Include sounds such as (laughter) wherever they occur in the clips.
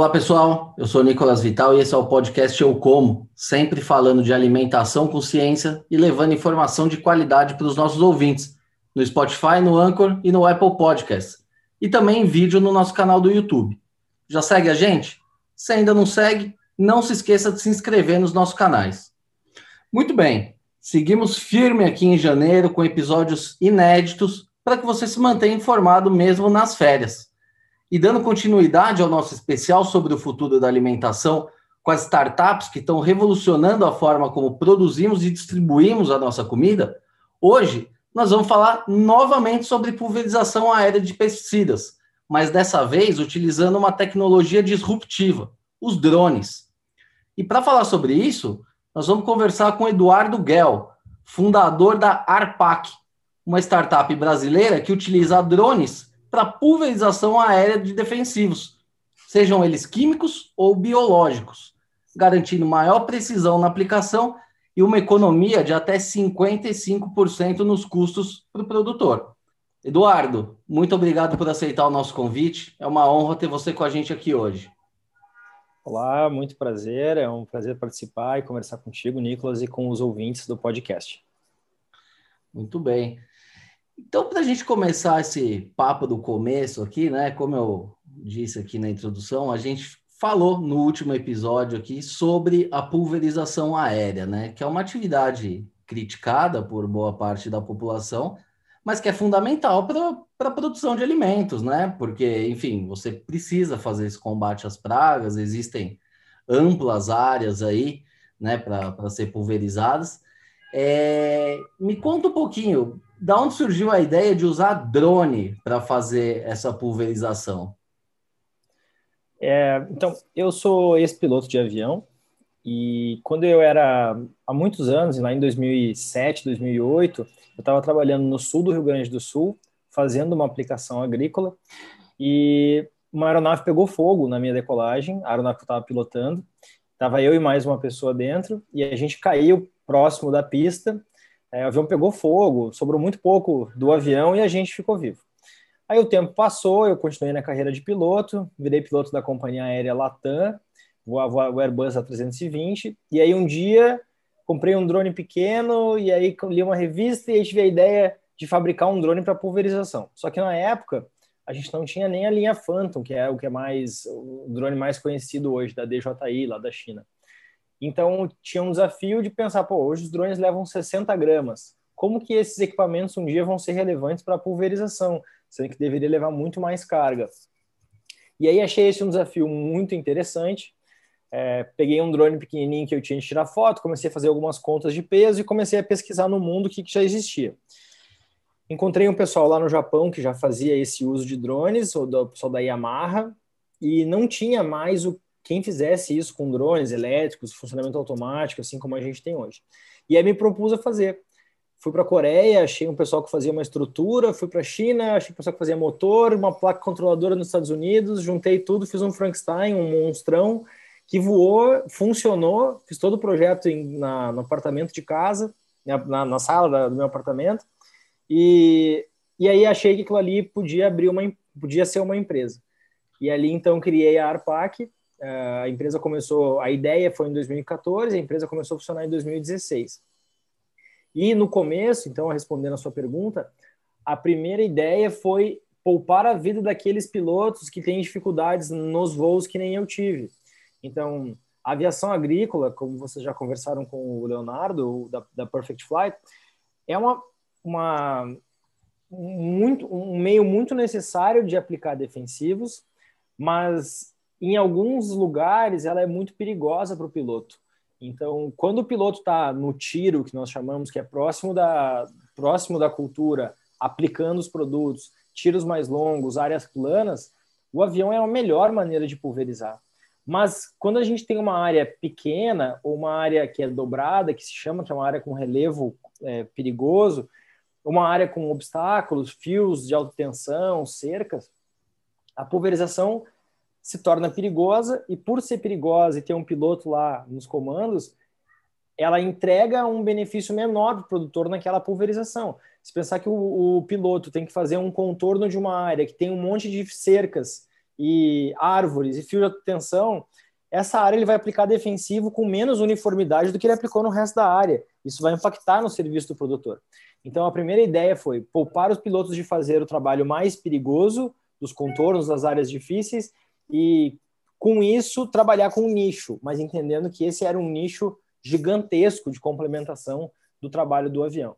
Olá pessoal, eu sou Nicolas Vital e esse é o podcast Eu Como, sempre falando de alimentação com ciência e levando informação de qualidade para os nossos ouvintes, no Spotify, no Anchor e no Apple Podcast, e também em vídeo no nosso canal do YouTube. Já segue a gente? Se ainda não segue, não se esqueça de se inscrever nos nossos canais. Muito bem, seguimos firme aqui em janeiro com episódios inéditos para que você se mantenha informado mesmo nas férias. E dando continuidade ao nosso especial sobre o futuro da alimentação, com as startups que estão revolucionando a forma como produzimos e distribuímos a nossa comida, hoje nós vamos falar novamente sobre pulverização aérea de pesticidas, mas dessa vez utilizando uma tecnologia disruptiva, os drones. E para falar sobre isso, nós vamos conversar com Eduardo Gell, fundador da Arpac, uma startup brasileira que utiliza drones para pulverização aérea de defensivos, sejam eles químicos ou biológicos, garantindo maior precisão na aplicação e uma economia de até 55% nos custos para o produtor. Eduardo, muito obrigado por aceitar o nosso convite. É uma honra ter você com a gente aqui hoje. Olá, muito prazer. É um prazer participar e conversar contigo, Nicolas, e com os ouvintes do podcast. Muito bem. Então, para a gente começar esse papo do começo aqui, né? Como eu disse aqui na introdução, a gente falou no último episódio aqui sobre a pulverização aérea, né? Que é uma atividade criticada por boa parte da população, mas que é fundamental para a produção de alimentos, né? Porque, enfim, você precisa fazer esse combate às pragas, existem amplas áreas aí, né, para ser pulverizadas. É, me conta um pouquinho, da onde surgiu a ideia de usar drone para fazer essa pulverização? É, então, eu sou ex-piloto de avião e quando eu era, há muitos anos, lá em 2007, 2008, eu estava trabalhando no sul do Rio Grande do Sul, fazendo uma aplicação agrícola e uma aeronave pegou fogo na minha decolagem, a aeronave que eu estava pilotando, estava eu e mais uma pessoa dentro e a gente caiu próximo da pista é, o avião pegou fogo, sobrou muito pouco do avião e a gente ficou vivo. Aí o tempo passou, eu continuei na carreira de piloto, virei piloto da companhia aérea Latam, voava o Airbus A320, e aí um dia comprei um drone pequeno, e aí li uma revista e tive a ideia de fabricar um drone para pulverização. Só que na época, a gente não tinha nem a linha Phantom, que é o que é mais o drone mais conhecido hoje, da DJI, lá da China. Então, tinha um desafio de pensar, pô, hoje os drones levam 60 gramas. Como que esses equipamentos um dia vão ser relevantes para a pulverização, sendo que deveria levar muito mais carga? E aí achei esse um desafio muito interessante. É, peguei um drone pequenininho que eu tinha de tirar foto, comecei a fazer algumas contas de peso e comecei a pesquisar no mundo o que, que já existia. Encontrei um pessoal lá no Japão que já fazia esse uso de drones, o pessoal da Yamaha, e não tinha mais o quem fizesse isso com drones elétricos, funcionamento automático, assim como a gente tem hoje. E aí me propus a fazer. Fui para a Coreia, achei um pessoal que fazia uma estrutura, fui para a China, achei um pessoal que fazia motor, uma placa controladora nos Estados Unidos, juntei tudo, fiz um Frankenstein, um monstrão, que voou, funcionou, fiz todo o projeto em, na, no apartamento de casa, na, na sala da, do meu apartamento, e, e aí achei que aquilo ali podia abrir uma, podia ser uma empresa. E ali então criei a Arpac, a empresa começou, a ideia foi em 2014, a empresa começou a funcionar em 2016. E no começo, então, respondendo a sua pergunta, a primeira ideia foi poupar a vida daqueles pilotos que têm dificuldades nos voos que nem eu tive. Então, a aviação agrícola, como vocês já conversaram com o Leonardo, da, da Perfect Flight, é uma, uma, muito, um meio muito necessário de aplicar defensivos, mas em alguns lugares ela é muito perigosa para o piloto. Então, quando o piloto está no tiro, que nós chamamos, que é próximo da, próximo da cultura, aplicando os produtos, tiros mais longos, áreas planas, o avião é a melhor maneira de pulverizar. Mas quando a gente tem uma área pequena ou uma área que é dobrada, que se chama que é uma área com relevo é, perigoso, uma área com obstáculos, fios de alta tensão, cercas, a pulverização se torna perigosa e por ser perigosa e ter um piloto lá nos comandos, ela entrega um benefício menor para o produtor naquela pulverização. Se pensar que o, o, piloto tem que fazer um contorno de uma área que tem um monte de cercas e árvores e fio de tensão, essa área ele vai aplicar defensivo com menos uniformidade do que ele aplicou no resto da área. Isso vai impactar no serviço do produtor. Então, a primeira ideia foi poupar os pilotos de fazer o trabalho mais perigoso, dos contornos, das áreas difíceis, e com isso trabalhar com um nicho, mas entendendo que esse era um nicho gigantesco de complementação do trabalho do avião.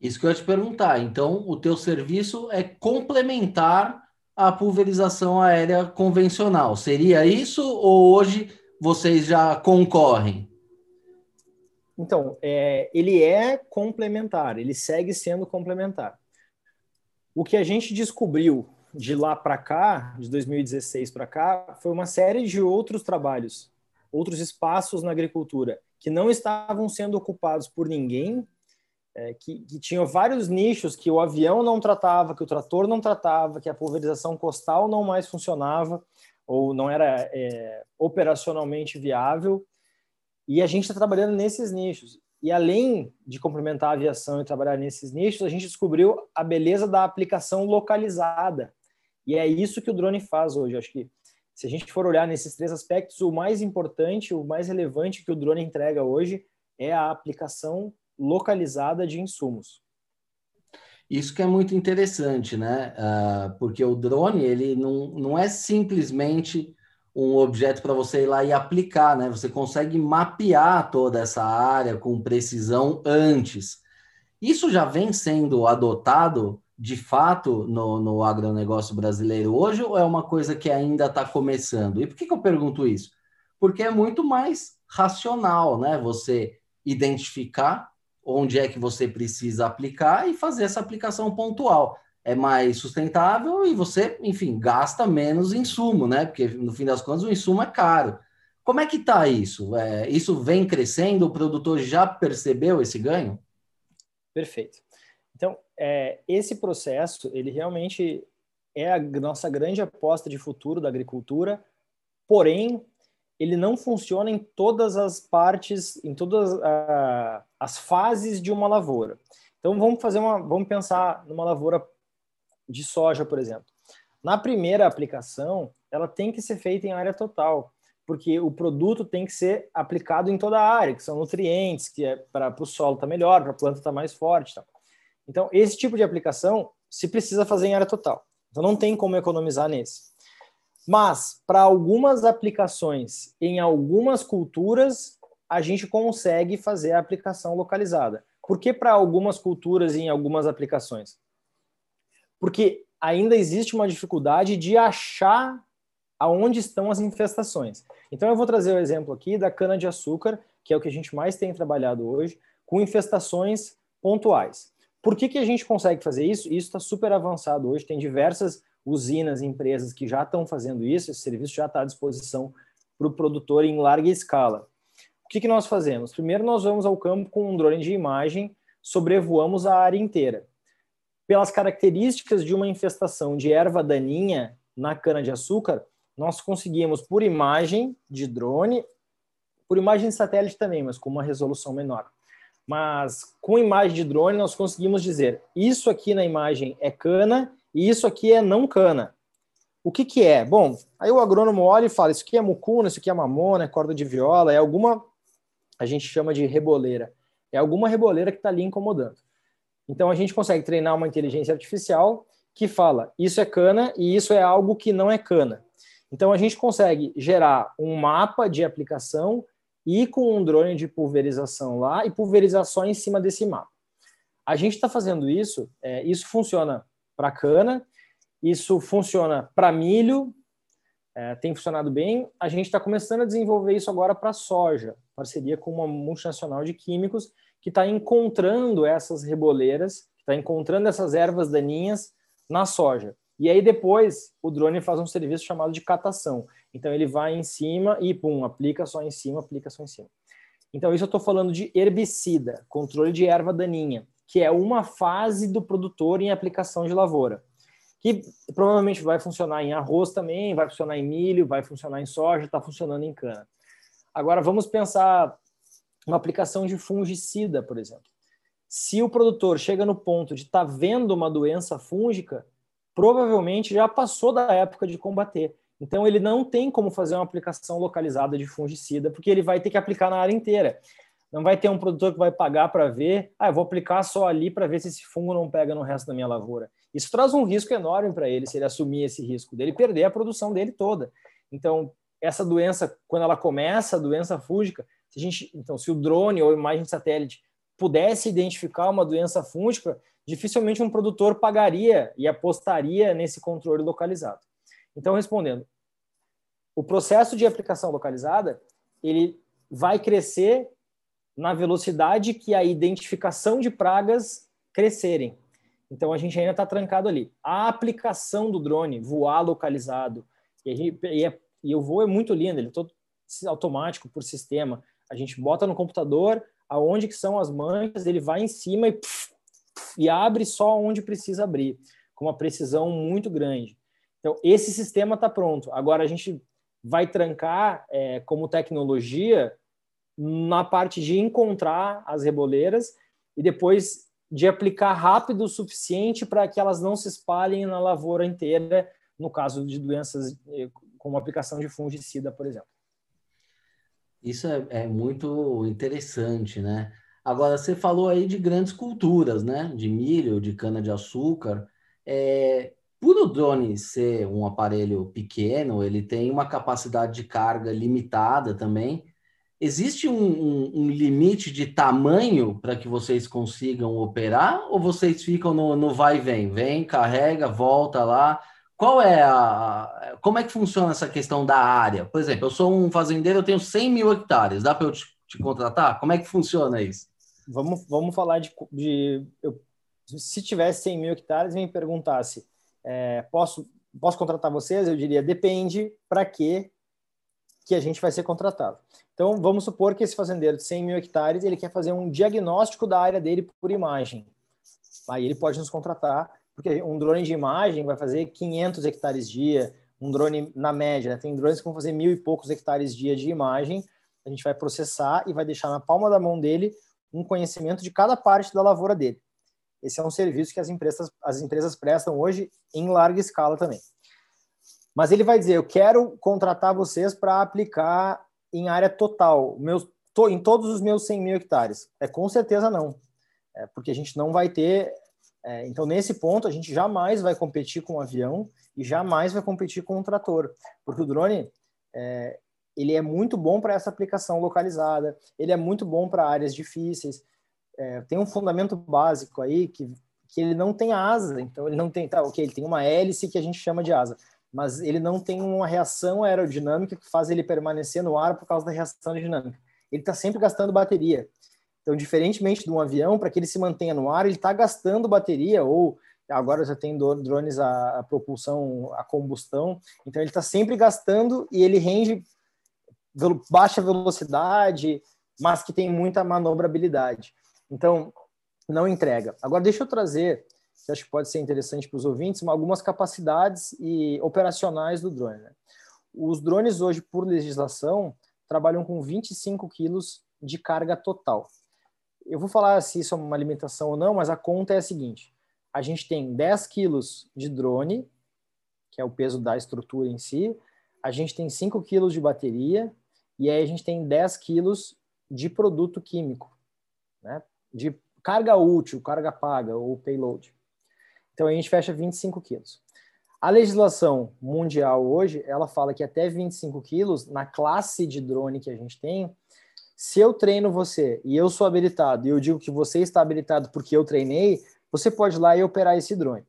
Isso que eu ia te perguntar. Então, o teu serviço é complementar a pulverização aérea convencional. Seria isso ou hoje vocês já concorrem? Então, é, ele é complementar, ele segue sendo complementar. O que a gente descobriu de lá para cá, de 2016 para cá, foi uma série de outros trabalhos, outros espaços na agricultura que não estavam sendo ocupados por ninguém é, que, que tinham vários nichos que o avião não tratava, que o trator não tratava, que a pulverização costal não mais funcionava ou não era é, operacionalmente viável. E a gente está trabalhando nesses nichos. E além de complementar a aviação e trabalhar nesses nichos, a gente descobriu a beleza da aplicação localizada. E é isso que o drone faz hoje. Acho que se a gente for olhar nesses três aspectos, o mais importante, o mais relevante que o drone entrega hoje é a aplicação localizada de insumos. Isso que é muito interessante, né? Uh, porque o drone ele não, não é simplesmente um objeto para você ir lá e aplicar, né? Você consegue mapear toda essa área com precisão antes. Isso já vem sendo adotado de fato no, no agronegócio brasileiro hoje ou é uma coisa que ainda está começando? E por que, que eu pergunto isso? Porque é muito mais racional, né? Você identificar onde é que você precisa aplicar e fazer essa aplicação pontual. É mais sustentável e você, enfim, gasta menos insumo, né? Porque no fim das contas o insumo é caro. Como é que está isso? É, isso vem crescendo? O produtor já percebeu esse ganho? Perfeito. É, esse processo, ele realmente é a nossa grande aposta de futuro da agricultura, porém, ele não funciona em todas as partes, em todas uh, as fases de uma lavoura. Então vamos fazer uma, vamos pensar numa lavoura de soja, por exemplo. Na primeira aplicação, ela tem que ser feita em área total, porque o produto tem que ser aplicado em toda a área, que são nutrientes, que é para o solo estar tá melhor, para a planta estar tá mais forte. Tá? Então esse tipo de aplicação se precisa fazer em área total. Então não tem como economizar nesse. Mas, para algumas aplicações em algumas culturas, a gente consegue fazer a aplicação localizada. Por que para algumas culturas e em algumas aplicações? Porque ainda existe uma dificuldade de achar aonde estão as infestações. Então, eu vou trazer o exemplo aqui da cana-de-açúcar, que é o que a gente mais tem trabalhado hoje, com infestações pontuais. Por que, que a gente consegue fazer isso? Isso está super avançado hoje, tem diversas usinas, empresas que já estão fazendo isso, esse serviço já está à disposição para o produtor em larga escala. O que, que nós fazemos? Primeiro, nós vamos ao campo com um drone de imagem, sobrevoamos a área inteira. Pelas características de uma infestação de erva daninha na cana-de-açúcar, nós conseguimos, por imagem de drone, por imagem de satélite também, mas com uma resolução menor. Mas com imagem de drone, nós conseguimos dizer: isso aqui na imagem é cana e isso aqui é não cana. O que, que é? Bom, aí o agrônomo olha e fala: isso aqui é mucuna, isso aqui é mamona, é corda de viola, é alguma, a gente chama de reboleira. É alguma reboleira que está ali incomodando. Então a gente consegue treinar uma inteligência artificial que fala: isso é cana e isso é algo que não é cana. Então a gente consegue gerar um mapa de aplicação e com um drone de pulverização lá e pulverizar só em cima desse mapa. A gente está fazendo isso, é, isso funciona para cana. Isso funciona para milho, é, tem funcionado bem. A gente está começando a desenvolver isso agora para soja, parceria com uma multinacional de químicos que está encontrando essas reboleiras, está encontrando essas ervas daninhas na soja. E aí depois o drone faz um serviço chamado de catação. Então ele vai em cima e pum, aplica só em cima, aplica só em cima. Então isso eu estou falando de herbicida, controle de erva daninha que é uma fase do produtor em aplicação de lavoura, que provavelmente vai funcionar em arroz também, vai funcionar em milho, vai funcionar em soja, está funcionando em cana. Agora vamos pensar uma aplicação de fungicida, por exemplo. Se o produtor chega no ponto de estar tá vendo uma doença fúngica, provavelmente já passou da época de combater. Então, ele não tem como fazer uma aplicação localizada de fungicida, porque ele vai ter que aplicar na área inteira. Não vai ter um produtor que vai pagar para ver, ah, eu vou aplicar só ali para ver se esse fungo não pega no resto da minha lavoura. Isso traz um risco enorme para ele, se ele assumir esse risco, dele perder a produção dele toda. Então, essa doença, quando ela começa, a doença fúngica, se a gente, então, se o drone ou imagem de satélite pudesse identificar uma doença fúngica, dificilmente um produtor pagaria e apostaria nesse controle localizado. Então, respondendo, o processo de aplicação localizada ele vai crescer na velocidade que a identificação de pragas crescerem. Então a gente ainda está trancado ali. A aplicação do drone, voar localizado, e, e, é, e o voo é muito lindo, ele é todo automático por sistema. A gente bota no computador aonde que são as manchas, ele vai em cima e, e abre só onde precisa abrir, com uma precisão muito grande. Então, esse sistema está pronto. Agora, a gente vai trancar é, como tecnologia na parte de encontrar as reboleiras e depois de aplicar rápido o suficiente para que elas não se espalhem na lavoura inteira, no caso de doenças eh, como aplicação de fungicida, por exemplo. Isso é, é muito interessante, né? Agora, você falou aí de grandes culturas, né? De milho, de cana-de-açúcar. É, por o drone ser um aparelho pequeno, ele tem uma capacidade de carga limitada também. Existe um, um, um limite de tamanho para que vocês consigam operar ou vocês ficam no, no vai e vem? Vem, carrega, volta lá. Qual é a. Como é que funciona essa questão da área? Por exemplo, eu sou um fazendeiro, eu tenho 100 mil hectares, dá para eu te, te, contratar? Como é que funciona isso? Vamos, vamos falar de. de eu, se tivesse 100 mil hectares, me perguntasse é, posso, posso contratar vocês? Eu diria, depende para que que a gente vai ser contratado. Então, vamos supor que esse fazendeiro de 100 mil hectares, ele quer fazer um diagnóstico da área dele por imagem. Aí ele pode nos contratar, porque um drone de imagem vai fazer 500 hectares dia, um drone na média, né? tem drones que vão fazer mil e poucos hectares dia de imagem, a gente vai processar e vai deixar na palma da mão dele um conhecimento de cada parte da lavoura dele. Esse é um serviço que as empresas, as empresas prestam hoje em larga escala também. Mas ele vai dizer: eu quero contratar vocês para aplicar em área total, meus, to, em todos os meus 100 mil hectares. É com certeza não, é, porque a gente não vai ter. É, então, nesse ponto, a gente jamais vai competir com um avião e jamais vai competir com um trator, porque o drone é, ele é muito bom para essa aplicação localizada, ele é muito bom para áreas difíceis é, tem um fundamento básico aí que, que ele não tem asa, então ele não tem, tá, ok, ele tem uma hélice que a gente chama de asa, mas ele não tem uma reação aerodinâmica que faz ele permanecer no ar por causa da reação aerodinâmica. Ele está sempre gastando bateria. Então, diferentemente de um avião, para que ele se mantenha no ar, ele está gastando bateria, ou agora já tem drones a, a propulsão, a combustão, então ele está sempre gastando e ele rende baixa velocidade, mas que tem muita manobrabilidade. Então, não entrega. Agora, deixa eu trazer, que acho que pode ser interessante para os ouvintes, algumas capacidades e operacionais do drone. Né? Os drones hoje, por legislação, trabalham com 25 quilos de carga total. Eu vou falar se isso é uma alimentação ou não, mas a conta é a seguinte: a gente tem 10 quilos de drone, que é o peso da estrutura em si, a gente tem 5 quilos de bateria, e aí a gente tem 10 quilos de produto químico, né? De carga útil, carga paga ou payload. Então a gente fecha 25 quilos. A legislação mundial hoje, ela fala que até 25 quilos, na classe de drone que a gente tem, se eu treino você e eu sou habilitado e eu digo que você está habilitado porque eu treinei, você pode ir lá e operar esse drone.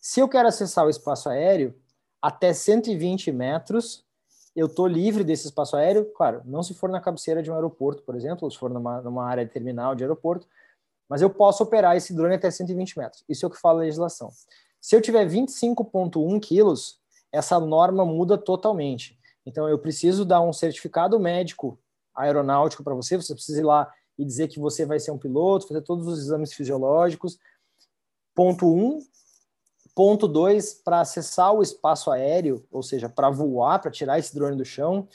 Se eu quero acessar o espaço aéreo, até 120 metros, eu estou livre desse espaço aéreo, claro, não se for na cabeceira de um aeroporto, por exemplo, ou se for numa, numa área terminal de aeroporto, mas eu posso operar esse drone até 120 metros. Isso é o que fala a legislação. Se eu tiver 25,1 quilos, essa norma muda totalmente. Então, eu preciso dar um certificado médico aeronáutico para você, você precisa ir lá e dizer que você vai ser um piloto, fazer todos os exames fisiológicos. Ponto 1, um, Ponto 2, para acessar o espaço aéreo, ou seja, para voar, para tirar esse drone do chão,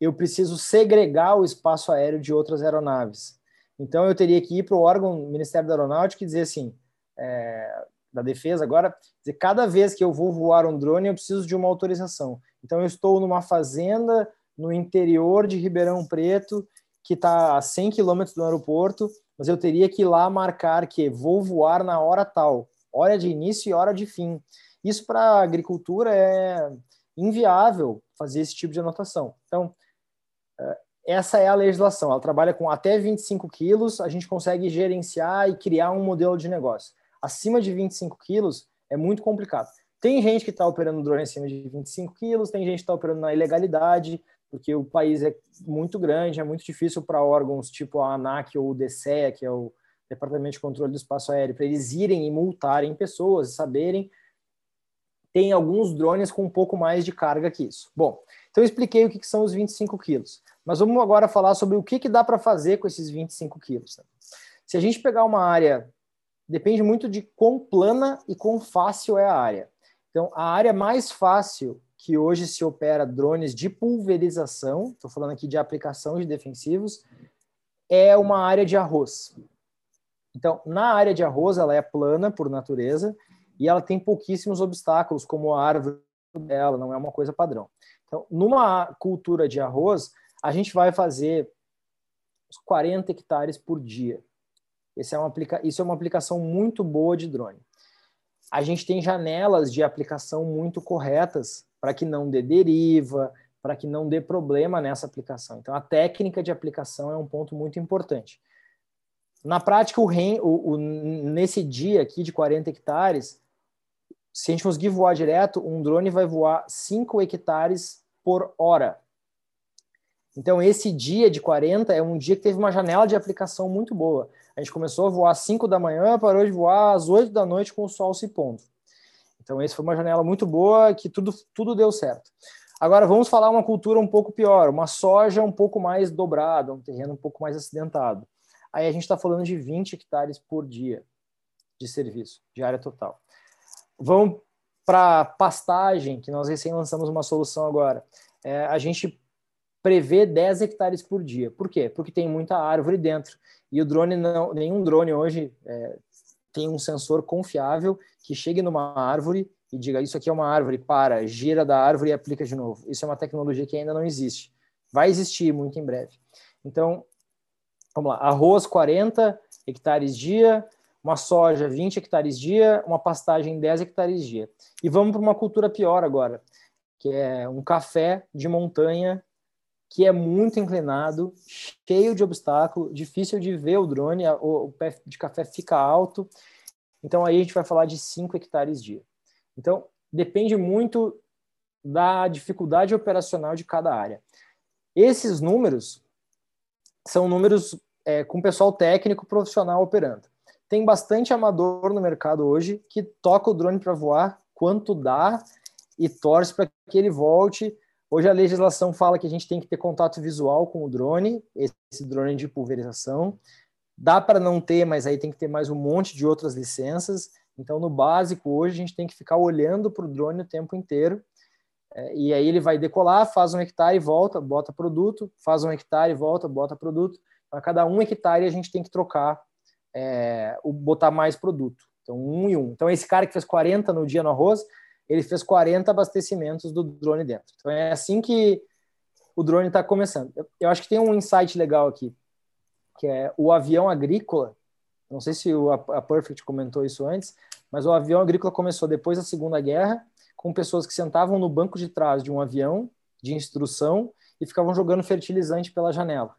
eu preciso segregar o espaço aéreo de outras aeronaves. Então, eu teria que ir para o órgão Ministério da Aeronáutica e dizer assim: é, da defesa agora, dizer, cada vez que eu vou voar um drone, eu preciso de uma autorização. Então, eu estou numa fazenda no interior de Ribeirão Preto, que está a 100 quilômetros do aeroporto, mas eu teria que ir lá marcar que vou voar na hora tal, hora de início e hora de fim. Isso para a agricultura é inviável fazer esse tipo de anotação. Então, é, essa é a legislação. Ela trabalha com até 25 quilos, a gente consegue gerenciar e criar um modelo de negócio. Acima de 25 quilos é muito complicado. Tem gente que está operando drone acima de 25 quilos, tem gente que está operando na ilegalidade, porque o país é muito grande, é muito difícil para órgãos tipo a ANAC ou o DCEA, que é o Departamento de Controle do Espaço Aéreo, para eles irem e multarem pessoas, saberem. Tem alguns drones com um pouco mais de carga que isso. Bom, então eu expliquei o que, que são os 25 quilos. Mas vamos agora falar sobre o que, que dá para fazer com esses 25 quilos. Né? Se a gente pegar uma área, depende muito de quão plana e quão fácil é a área. Então, a área mais fácil que hoje se opera drones de pulverização, estou falando aqui de aplicação de defensivos, é uma área de arroz. Então, na área de arroz, ela é plana por natureza e ela tem pouquíssimos obstáculos, como a árvore dela, não é uma coisa padrão. Então, numa cultura de arroz, a gente vai fazer uns 40 hectares por dia. É uma. Isso é uma aplicação muito boa de drone. A gente tem janelas de aplicação muito corretas para que não dê deriva, para que não dê problema nessa aplicação. Então, a técnica de aplicação é um ponto muito importante. Na prática, o, o, o nesse dia aqui de 40 hectares, se a gente conseguir voar direto, um drone vai voar 5 hectares por hora. Então, esse dia de 40 é um dia que teve uma janela de aplicação muito boa. A gente começou a voar às 5 da manhã, parou de voar às 8 da noite com o sol se pondo. Então, essa foi uma janela muito boa, que tudo, tudo deu certo. Agora, vamos falar uma cultura um pouco pior, uma soja um pouco mais dobrada, um terreno um pouco mais acidentado. Aí a gente está falando de 20 hectares por dia de serviço, de área total. Vamos para pastagem, que nós recém lançamos uma solução agora. É, a gente prevê 10 hectares por dia. Por quê? Porque tem muita árvore dentro. E o drone não, nenhum drone hoje é, tem um sensor confiável que chegue numa árvore e diga isso aqui é uma árvore, para, gira da árvore e aplica de novo. Isso é uma tecnologia que ainda não existe. Vai existir muito em breve. Então, vamos lá, arroz 40 hectares dia, uma soja 20 hectares dia, uma pastagem 10 hectares dia. E vamos para uma cultura pior agora, que é um café de montanha que é muito inclinado, cheio de obstáculo, difícil de ver o drone, o, pé de café fica alto. Então aí a gente vai falar de 5 hectares dia. Então depende muito da dificuldade operacional de cada área. Esses números são números é, com pessoal técnico profissional operando. Tem bastante amador no mercado hoje que toca o drone para voar quanto dá e torce para que ele volte Hoje a legislação fala que a gente tem que ter contato visual com o drone, esse drone de pulverização. Dá para não ter, mas aí tem que ter mais um monte de outras licenças. Então, no básico, hoje a gente tem que ficar olhando para o drone o tempo inteiro. É, e aí ele vai decolar, faz um hectare e volta, bota produto, faz um hectare e volta, bota produto. A cada um hectare a gente tem que trocar, é, botar mais produto. Então, um e um. Então, esse cara que fez 40 no dia no arroz, ele fez 40 abastecimentos do drone dentro. Então é assim que o drone está começando. Eu, eu, acho que tem um insight legal aqui, que é o avião agrícola. Não sei se o, a Perfect comentou isso antes, mas o avião agrícola começou depois da Segunda Guerra, com pessoas que sentavam no banco de trás de um avião de instrução e ficavam jogando fertilizante pela janela.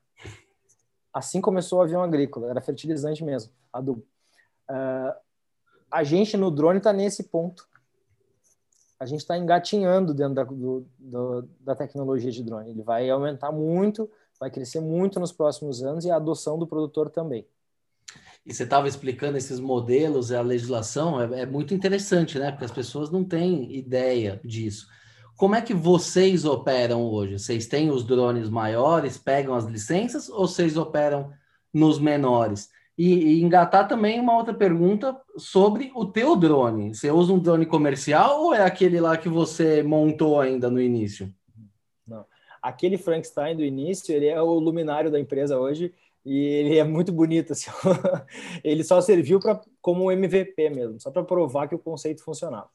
Assim começou o avião agrícola, era fertilizante mesmo, adubo. Uh, a gente no drone está nesse ponto a gente está engatinhando dentro da, do, do, da tecnologia de drone. Ele vai aumentar muito, vai crescer muito nos próximos anos e a adoção do produtor também. E você estava explicando esses modelos a legislação, é, é, muito interessante, né? Porque as pessoas não têm ideia disso. Como é que vocês operam hoje? Vocês têm os drones maiores, pegam as licenças, ou vocês operam nos menores? E, e, engatar também uma outra pergunta sobre o teu drone. Você usa um drone comercial ou é aquele lá que você montou ainda no início? Não. Aquele Frankenstein do início, ele é o luminário da empresa hoje. E ele é muito bonito. Assim. (laughs) ele só serviu para como MVP mesmo, só para provar que o conceito funcionava.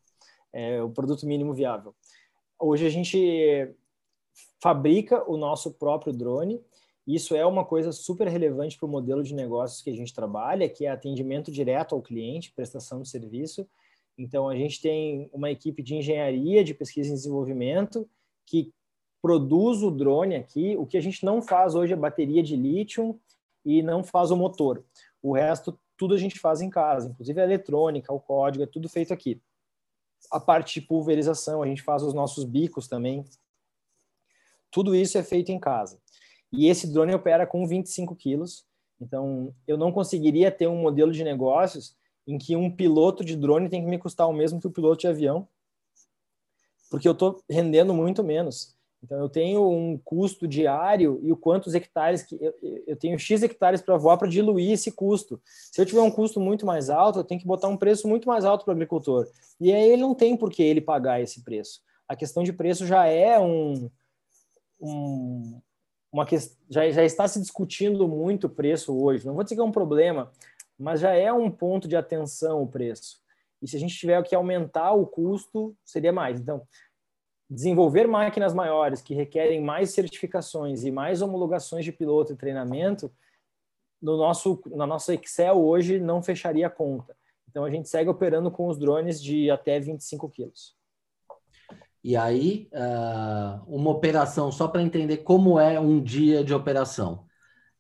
É o produto mínimo viável. Hoje a gente fabrica o nosso próprio drone. Isso é uma coisa super relevante para o modelo de negócios que a gente trabalha, que é atendimento direto ao cliente, prestação de serviço. Então, a gente tem uma equipe de engenharia, de pesquisa e desenvolvimento, que produz o drone aqui. O que a gente não faz hoje é bateria de lítio e não faz o motor. O resto, tudo a gente faz em casa, inclusive a eletrônica, o código, é tudo feito aqui. A parte de pulverização, a gente faz os nossos bicos também. Tudo isso é feito em casa. E esse drone opera com 25 quilos. Então, eu não conseguiria ter um modelo de negócios em que um piloto de drone tem que me custar o mesmo que o piloto de avião, porque eu estou rendendo muito menos. Então, eu tenho um custo diário e o quantos hectares que eu, eu tenho X hectares para voar para diluir esse custo. Se eu tiver um custo muito mais alto, eu tenho que botar um preço muito mais alto para o agricultor. E aí ele não tem por que ele pagar esse preço. A questão de preço já é um, um uma que, já, já está se discutindo muito o preço hoje. Não vou dizer que é um problema, mas já é um ponto de atenção o preço. E se a gente tiver que aumentar o custo, seria mais. Então, desenvolver máquinas maiores que requerem mais certificações e mais homologações de piloto e treinamento, no nosso, na nossa Excel hoje não fecharia a conta. Então a gente segue operando com os drones de até 25 quilos. E aí, uh, uma operação, só para entender como é um dia de operação.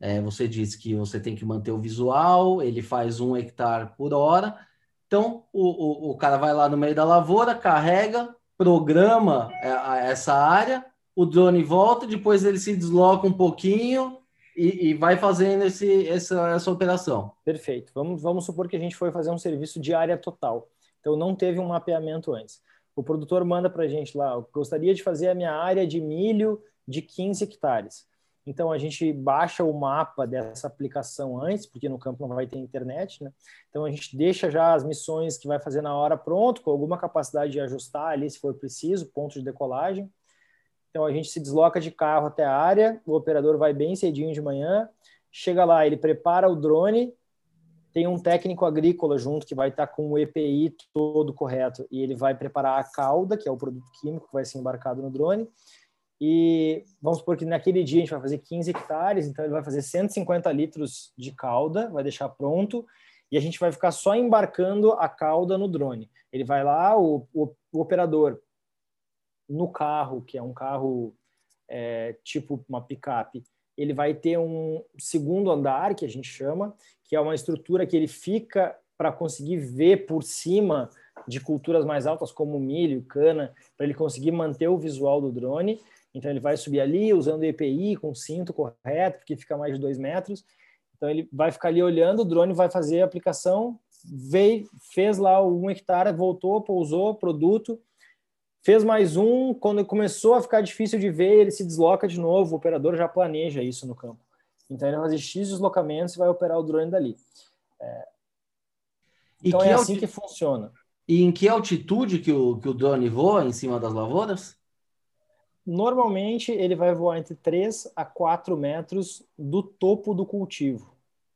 É, você disse que você tem que manter o visual, ele faz um hectare por hora. Então, o, o, o cara vai lá no meio da lavoura, carrega, programa é, essa área, o drone volta, depois ele se desloca um pouquinho e, e vai fazendo esse, essa, essa operação. Perfeito. Vamos, vamos supor que a gente foi fazer um serviço de área total. Então não teve um mapeamento antes. O produtor manda para a gente lá, gostaria de fazer a minha área de milho de 15 hectares. Então a gente baixa o mapa dessa aplicação antes, porque no campo não vai ter internet, né? Então a gente deixa já as missões que vai fazer na hora pronto, com alguma capacidade de ajustar ali se for preciso, ponto de decolagem. Então a gente se desloca de carro até a área, o operador vai bem cedinho de manhã, chega lá, ele prepara o drone, tem um técnico agrícola junto que vai estar com o EPI todo correto e ele vai preparar a cauda, que é o produto químico que vai ser embarcado no drone e vamos supor que naquele dia a gente vai fazer 15 hectares, então ele vai fazer 150 litros de calda, vai deixar pronto, e a gente vai ficar só embarcando a calda no drone. Ele vai lá, o, o, o operador, no carro, que é um carro é, tipo uma picape, ele vai ter um segundo andar, que a gente chama, que é uma estrutura que ele fica para conseguir ver por cima de culturas mais altas, como milho, cana, para ele conseguir manter o visual do drone. Então ele vai subir ali usando EPI com cinto correto, porque fica mais de dois metros. Então ele vai ficar ali olhando, o drone vai fazer a aplicação, veio, fez lá um hectare, voltou, pousou, produto, fez mais um, quando começou a ficar difícil de ver, ele se desloca de novo, o operador já planeja isso no campo. Então ele vai fazer X deslocamentos e vai operar o drone dali. É... Então é assim que funciona. E em que altitude que o, que o drone voa em cima das lavouras? Normalmente ele vai voar entre 3 a 4 metros do topo do cultivo.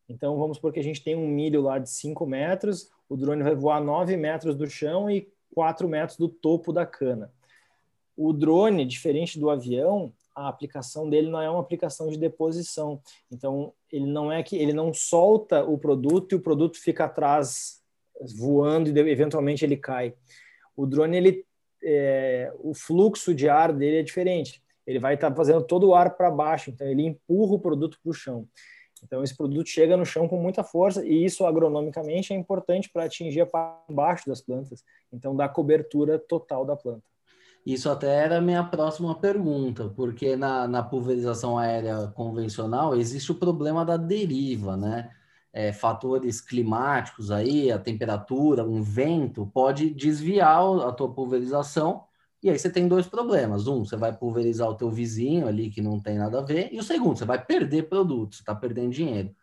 Então vamos supor que a gente tem um milho lá de 5 metros, o drone vai voar 9 metros do chão e 4 metros do topo da cana. O drone, diferente do avião, a aplicação dele não é uma aplicação de deposição. Então ele não é que ele não solta o produto e o produto fica atrás voando e eventualmente ele cai. O drone ele é, o fluxo de ar dele é diferente. Ele vai estar tá fazendo todo o ar para baixo, então ele empurra o produto para o chão. Então esse produto chega no chão com muita força e isso agronomicamente é importante para atingir a parte baixo das plantas. Então dá cobertura total da planta. Isso até era a minha próxima pergunta, porque na, na pulverização aérea convencional existe o problema da deriva, né? É, fatores climáticos aí, a temperatura, um vento, pode desviar a tua pulverização. E aí você tem dois problemas. Um, você vai pulverizar o teu vizinho ali que não tem nada a ver. E o segundo, você vai perder produto, você está perdendo dinheiro.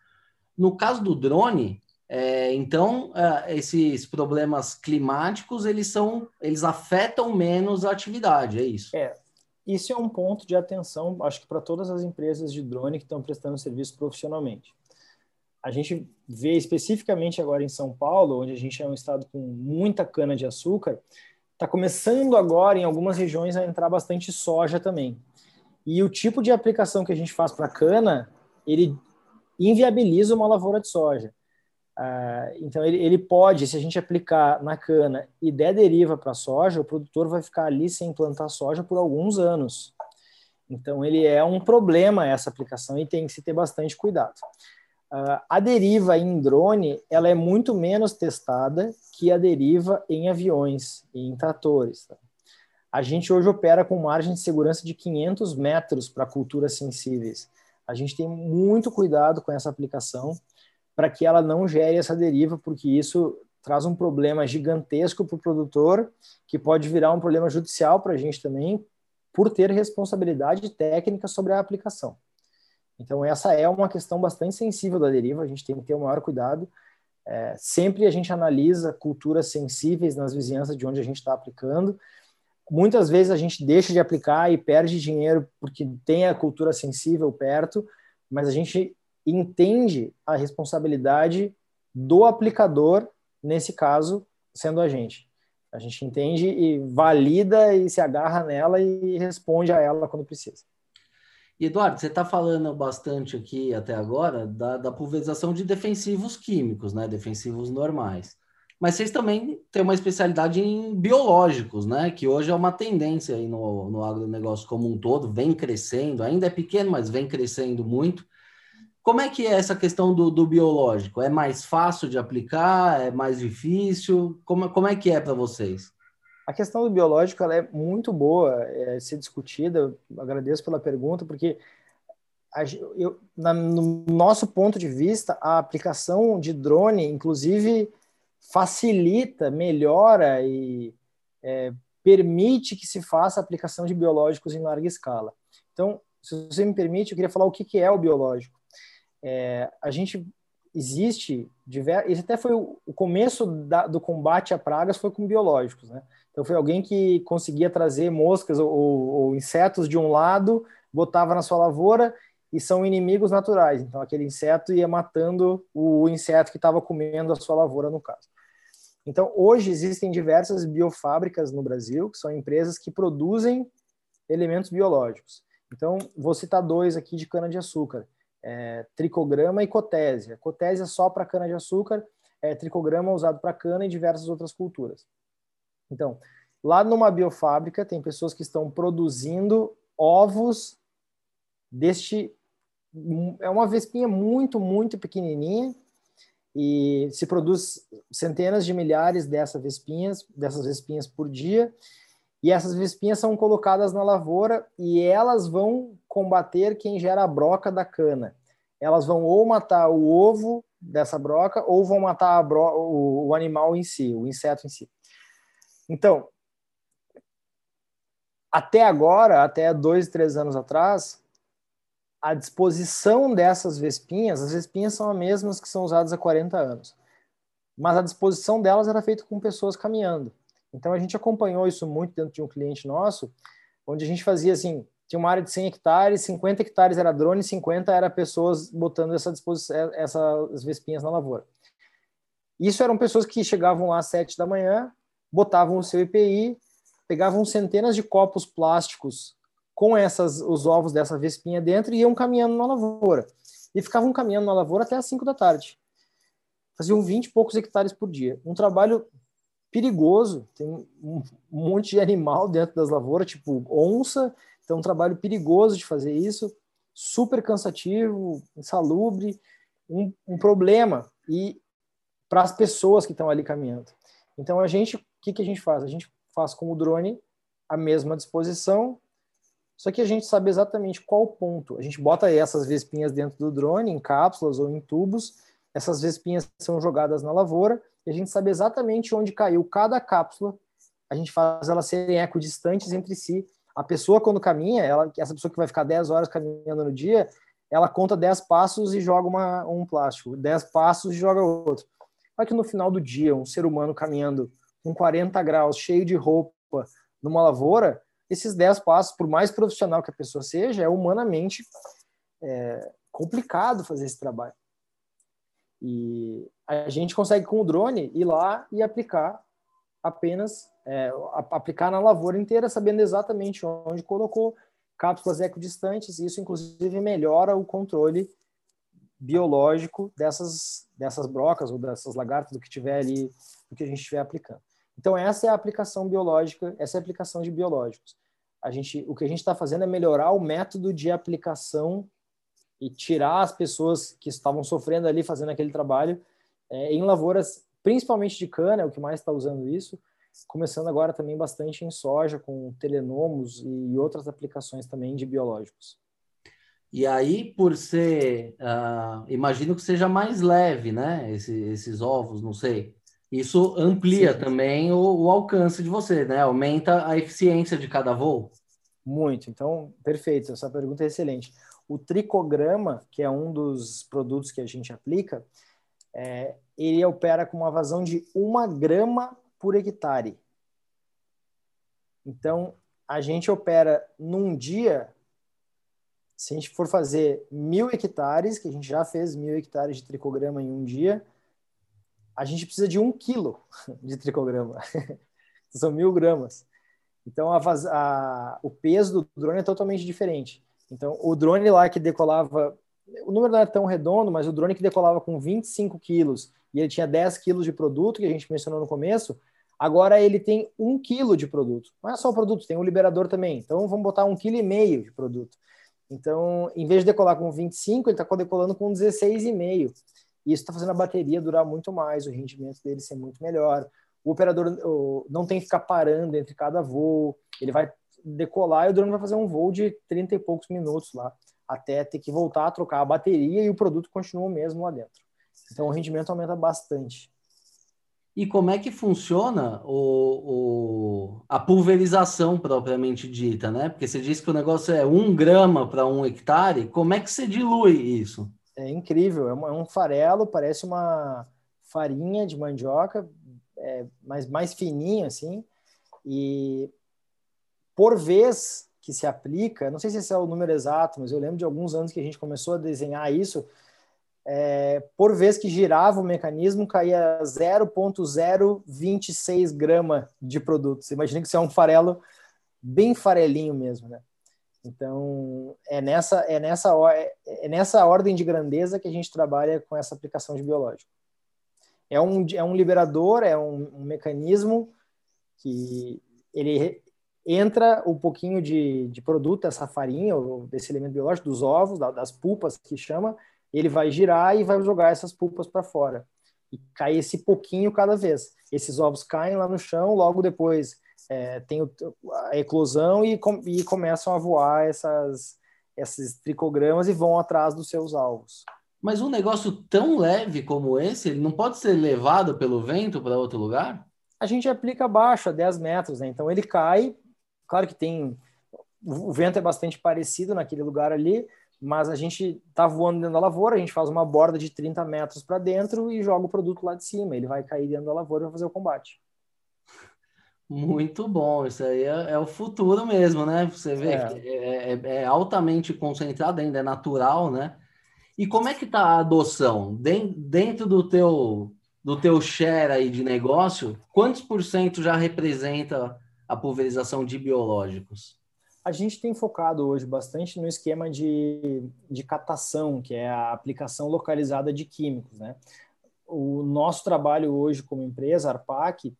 No caso do drone, é, então é, esses problemas climáticos eles são, eles afetam menos a atividade, é isso? É, isso é um ponto de atenção, acho que para todas as empresas de drone que estão prestando serviço profissionalmente a gente vê especificamente agora em São Paulo, onde a gente é um estado com muita cana de açúcar, está começando agora em algumas regiões a entrar bastante soja também. E o tipo de aplicação que a gente faz para cana, ele inviabiliza uma lavoura de soja. Uh, então, ele, ele pode, se a gente aplicar na cana e der deriva para soja, o produtor vai ficar ali sem plantar soja por alguns anos. Então, ele é um problema essa aplicação e tem que se ter bastante cuidado. Uh, a deriva em drone ela é muito menos testada que a deriva em aviões e em tratores. Tá? A gente hoje opera com margem de segurança de 500 metros para culturas sensíveis. A gente tem muito cuidado com essa aplicação para que ela não gere essa deriva, porque isso traz um problema gigantesco para o produtor, que pode virar um problema judicial para a gente também, por ter responsabilidade técnica sobre a aplicação. Então, essa é uma questão bastante sensível da deriva, a gente tem que ter o maior cuidado. É, sempre a gente analisa culturas sensíveis nas vizinhanças de onde a gente está aplicando. Muitas vezes a gente deixa de aplicar e perde dinheiro porque tem a cultura sensível perto, mas a gente entende a responsabilidade do aplicador, nesse caso, sendo a gente. A gente entende e valida e se agarra nela e responde a ela quando precisa. Eduardo, você está falando bastante aqui até agora da, da, pulverização de defensivos químicos, né? Defensivos normais. Mas vocês também têm uma especialidade em biológicos, né? Que hoje é uma tendência aí no, no agronegócio como um todo, vem crescendo, ainda é pequeno, mas vem crescendo muito. Como é que é essa questão do, do biológico? É mais fácil de aplicar? É mais difícil? Como, como é que é para vocês? A questão do biológico ela é muito boa é, ser discutida. Eu agradeço pela pergunta, porque a, eu, na, no nosso ponto de vista, a aplicação de drone, inclusive, facilita, melhora e é, permite que se faça a aplicação de biológicos em larga escala. Então, se você me permite, eu queria falar o que, que é o biológico é, a gente existe diversos, esse até foi o, o começo da, do combate a pragas foi com biológicos, né? Então foi alguém que conseguia trazer moscas ou, ou, insetos de um lado, botava na sua lavoura e são inimigos naturais. Então aquele inseto ia matando o inseto que estava comendo a sua lavoura no caso. Então hoje existem diversas biofábricas no Brasil que são empresas que produzem elementos biológicos. Então vou citar dois aqui de cana de açúcar é, tricograma e cotésia. Cotésia só para cana-de-açúcar, é, tricograma usado para cana e diversas outras culturas. Então, lá numa biofábrica, tem pessoas que estão produzindo ovos deste. É uma vespinha muito, muito pequenininha e se produz centenas de milhares dessas vespinhas, dessas vespinhas por dia e essas vespinhas são colocadas na lavoura e elas vão combater quem gera a broca da cana. Elas vão ou matar o ovo dessa broca ou vão matar o animal em si, o inseto em si. Então, até agora, até dois, três anos atrás, a disposição dessas vespinhas, as vespinhas são as mesmas que são usadas há 40 anos, mas a disposição delas era feita com pessoas caminhando. Então a gente acompanhou isso muito dentro de um cliente nosso, onde a gente fazia assim, tinha uma área de 100 hectares, 50 hectares era drone, 50 era pessoas botando essa disposição, essas vespinhas na lavoura. Isso eram pessoas que chegavam lá às 7 da manhã, botavam o seu EPI, pegavam centenas de copos plásticos com essas os ovos dessa vespinha dentro e iam caminhando na lavoura. E ficavam caminhando na lavoura até às 5 da tarde. Faziam 20 e poucos hectares por dia. Um trabalho perigoso, tem um monte de animal dentro das lavouras, tipo onça, então um trabalho perigoso de fazer isso, super cansativo, insalubre, um, um problema e para as pessoas que estão ali caminhando. Então a gente, o que, que a gente faz? A gente faz com o drone a mesma disposição, só que a gente sabe exatamente qual ponto. A gente bota essas vespinhas dentro do drone, em cápsulas ou em tubos, essas vespinhas são jogadas na lavoura e a gente sabe exatamente onde caiu cada cápsula. A gente faz elas serem equidistantes entre si. A pessoa, quando caminha, ela, essa pessoa que vai ficar 10 horas caminhando no dia, ela conta 10 passos e joga uma, um plástico, 10 passos e joga outro. Só que no final do dia, um ser humano caminhando com 40 graus, cheio de roupa, numa lavoura, esses 10 passos, por mais profissional que a pessoa seja, é humanamente é, complicado fazer esse trabalho. E a gente consegue com o drone ir lá e aplicar apenas é, aplicar na lavoura inteira, sabendo exatamente onde colocou cápsulas equidistantes. Isso, inclusive, melhora o controle biológico dessas, dessas brocas ou dessas lagartas, do que tiver ali, do que a gente estiver aplicando. Então, essa é a aplicação biológica, essa é a aplicação de biológicos. A gente, o que a gente está fazendo é melhorar o método de aplicação e tirar as pessoas que estavam sofrendo ali fazendo aquele trabalho é, em lavouras, principalmente de cana, é o que mais está usando isso, começando agora também bastante em soja, com telenomos e outras aplicações também de biológicos. E aí, por ser, uh, imagino que seja mais leve, né? Esse, esses ovos, não sei. Isso amplia Sim. também o, o, alcance de você, né? Aumenta a eficiência de cada voo. Muito. Então, perfeito. Essa pergunta é excelente. O tricograma, que é um dos produtos que a gente aplica, é, ele opera com uma vazão de uma grama por hectare. Então, a gente opera num dia, se a gente for fazer mil hectares, que a gente já fez mil hectares de tricograma em um dia, a gente precisa de um quilo (laughs) de tricograma. (laughs) São mil gramas. Então, a, a, o peso do drone é totalmente diferente. Então, o drone lá que decolava, o número não é tão redondo, mas o drone que decolava com 25 quilos e ele tinha 10 quilos de produto, que a gente mencionou no começo, agora ele tem um quilo de produto. Não é só o produto, tem o liberador também. Então vamos botar um quilo e meio de produto. Então, em vez de decolar com 25, ele está decolando com 16,5. E isso está fazendo a bateria durar muito mais, o rendimento dele ser muito melhor. O operador não tem que ficar parando entre cada voo. Ele vai decolar e o drone vai fazer um voo de 30 e poucos minutos lá, até ter que voltar a trocar a bateria e o produto continua o mesmo lá dentro. Então o rendimento aumenta bastante. E como é que funciona o, o, a pulverização propriamente dita, né? Porque você disse que o negócio é um grama para um hectare, como é que você dilui isso? É incrível, é, é um farelo, parece uma farinha de mandioca, é, mas mais fininha assim, e por vez que se aplica, não sei se esse é o número exato, mas eu lembro de alguns anos que a gente começou a desenhar isso, é, por vez que girava o mecanismo, caía 0,026 grama de produto. Você imagina que isso é um farelo bem farelinho mesmo, né? Então, é nessa, é, nessa, é, é nessa ordem de grandeza que a gente trabalha com essa aplicação de biológico. É um, é um liberador, é um, um mecanismo que ele entra um pouquinho de, de produto, essa farinha, ou desse elemento biológico, dos ovos, das pulpas que chama, ele vai girar e vai jogar essas pulpas para fora. E cai esse pouquinho cada vez. Esses ovos caem lá no chão, logo depois é, tem o, a eclosão e, com, e começam a voar essas, esses tricogramas e vão atrás dos seus alvos. Mas um negócio tão leve como esse, ele não pode ser levado pelo vento para outro lugar? A gente aplica abaixo, a 10 metros, né? Então ele cai, claro que tem. O vento é bastante parecido naquele lugar ali, mas a gente está voando dentro da lavoura, a gente faz uma borda de 30 metros para dentro e joga o produto lá de cima. Ele vai cair dentro da lavoura e vai fazer o combate. Muito bom, isso aí é, é o futuro mesmo, né? Você vê é. que é, é, é, altamente concentrado, ainda é natural, né? E como é que está a adoção? Dentro do teu, do teu share aí de negócio, quantos por cento já representa a pulverização de biológicos? a gente tem focado hoje bastante no esquema de, de catação, que é a aplicação localizada de químicos. Né? O nosso trabalho hoje como empresa, Arpac,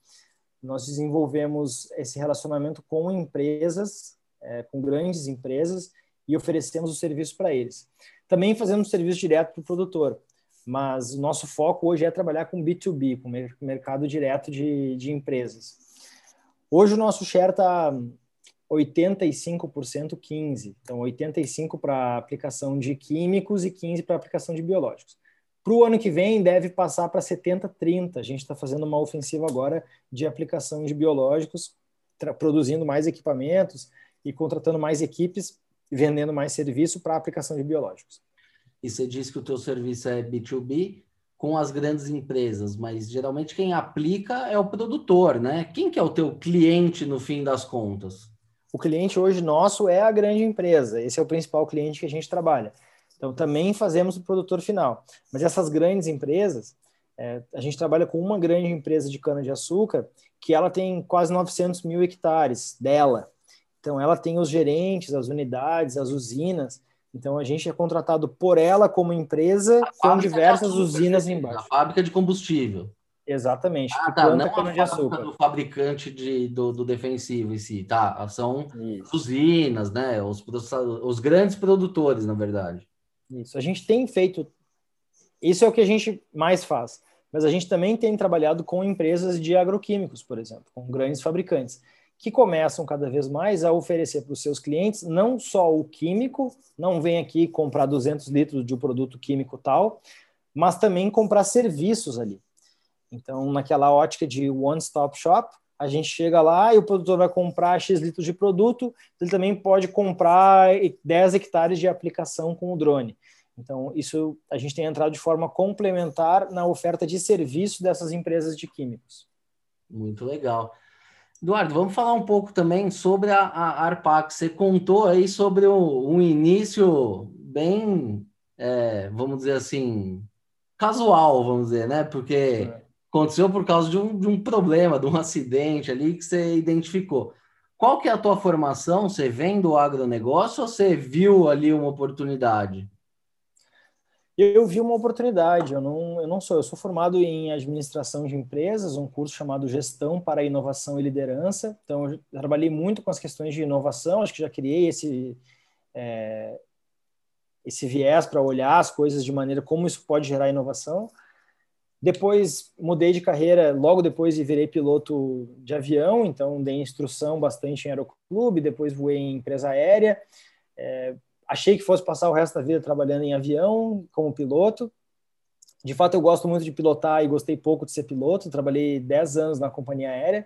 nós desenvolvemos esse relacionamento com empresas, é, com grandes empresas, e oferecemos o serviço para eles. Também fazemos serviço direto para o produtor, mas o nosso foco hoje é trabalhar com B2B, com mercado direto de, de empresas. Hoje o nosso share está 85% 15. Então, 85 para aplicação de químicos e 15 para aplicação de biológicos. Para o ano que vem, deve passar para 70-30. A gente está fazendo uma ofensiva agora de aplicação de biológicos, produzindo mais equipamentos e contratando mais equipes, vendendo mais serviço para aplicação de biológicos. E você disse que o teu serviço é B2B com as grandes empresas, mas geralmente quem aplica é o produtor, né? Quem que é o teu cliente no fim das contas? o cliente hoje nosso é a grande empresa, esse é o principal cliente que a gente trabalha. Então, também fazemos o produtor final. Mas essas grandes empresas, é, a gente trabalha com uma grande empresa de cana-de-açúcar que ela tem quase 900 mil hectares dela. Então, ela tem os gerentes, as unidades, as usinas. Então, a gente é contratado por ela como empresa a com diversas usinas embaixo. A fábrica de combustível. Exatamente. Ah, tá. Não a de açúcar. do fabricante de, do, do, defensivo em si, tá? São Isso. usinas, né? Os, os grandes produtores, na verdade. Isso. A gente tem feito. Isso é o que a gente mais faz. Mas a gente também tem trabalhado com empresas de agroquímicos, por exemplo, com grandes fabricantes, que começam cada vez mais a oferecer para os seus clientes não só o químico, não vem aqui comprar 200 litros de um produto químico tal, mas também comprar serviços ali. Então, naquela ótica de one-stop shop, a gente chega lá e o produtor vai comprar X litros de produto, ele também pode comprar 10 hectares de aplicação com o drone. Então, isso a gente tem entrado de forma complementar na oferta de serviço dessas empresas de químicos. Muito legal. Eduardo, vamos falar um pouco também sobre a, a ARPAC. Você contou aí sobre o, um início bem, é, vamos dizer assim, casual, vamos dizer, né? Porque é aconteceu por causa de um, de um problema, de um acidente ali que você identificou. Qual que é a tua formação? Você vem do agronegócio ou você viu ali uma oportunidade? Eu vi uma oportunidade, eu não, eu não sou, eu sou formado em administração de empresas, um curso chamado Gestão para Inovação e Liderança, então eu trabalhei muito com as questões de inovação, acho que já criei esse, é, esse viés para olhar as coisas de maneira como isso pode gerar inovação, depois mudei de carreira logo depois virei piloto de avião, então dei instrução bastante em aeroclube, depois voei em empresa aérea. É, achei que fosse passar o resto da vida trabalhando em avião como piloto. De fato, eu gosto muito de pilotar e gostei pouco de ser piloto. Trabalhei 10 anos na companhia aérea.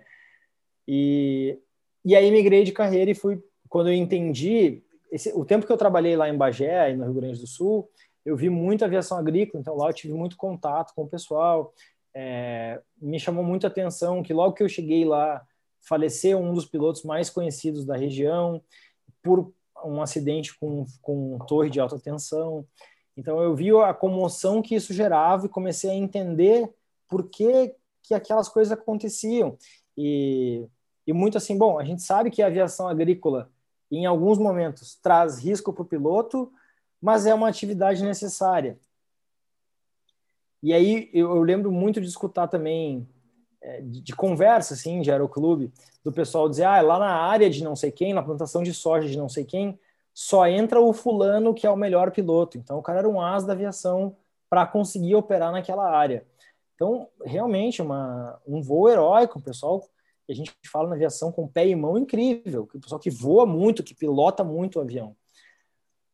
E, e aí migrei de carreira e fui, quando eu entendi, esse, o tempo que eu trabalhei lá em Bagé, no Rio Grande do Sul, eu vi muito aviação agrícola, então lá eu tive muito contato com o pessoal. É, me chamou muito atenção que logo que eu cheguei lá, faleceu um dos pilotos mais conhecidos da região por um acidente com, com torre de alta tensão. Então eu vi a comoção que isso gerava e comecei a entender por que, que aquelas coisas aconteciam. E, e muito assim, bom, a gente sabe que a aviação agrícola, em alguns momentos, traz risco para o piloto, mas é uma atividade necessária. E aí eu, eu lembro muito de escutar também é, de, de, conversa assim de aeroclube do pessoal dizer ah lá na área de não sei quem na plantação de soja de não sei quem só entra o fulano que é o melhor piloto. Então o cara era um as da aviação para conseguir operar naquela área. Então realmente uma, um voo heróico o pessoal a gente fala na aviação com pé e mão incrível o pessoal que voa muito que pilota muito o avião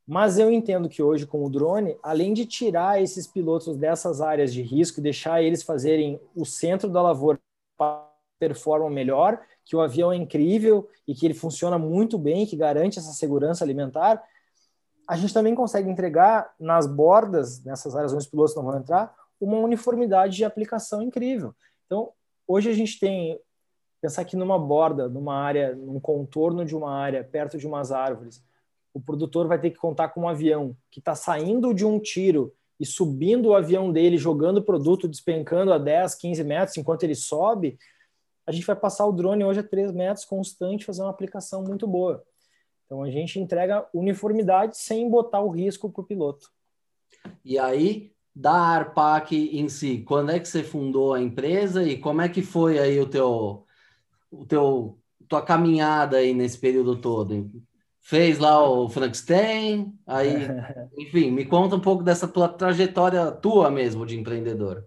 mas eu entendo que hoje, com o drone, além de tirar esses pilotos dessas áreas de risco e deixar eles fazerem o centro da lavoura performam melhor, que o avião é incrível e que ele funciona muito bem, que garante essa segurança alimentar, a gente também consegue entregar nas bordas, nessas áreas onde os pilotos não vão entrar, uma uniformidade de aplicação incrível. Então, hoje a gente tem pensar que numa borda, numa área, num contorno de uma área, perto de umas árvores, o produtor vai ter que contar com um avião que está saindo de um tiro e subindo o avião dele, jogando o produto, despencando a 10, 15 metros enquanto ele sobe, a gente vai passar o drone hoje a 3 metros constante, fazer uma aplicação muito boa. Então a gente entrega uniformidade sem botar o risco para o piloto. E aí, da Arpac em si, quando é que você fundou a empresa e como é que foi aí o teu, o teu tua caminhada aí nesse período todo? Fez lá o Frankenstein, aí, (laughs) enfim, me conta um pouco dessa tua trajetória tua mesmo de empreendedor.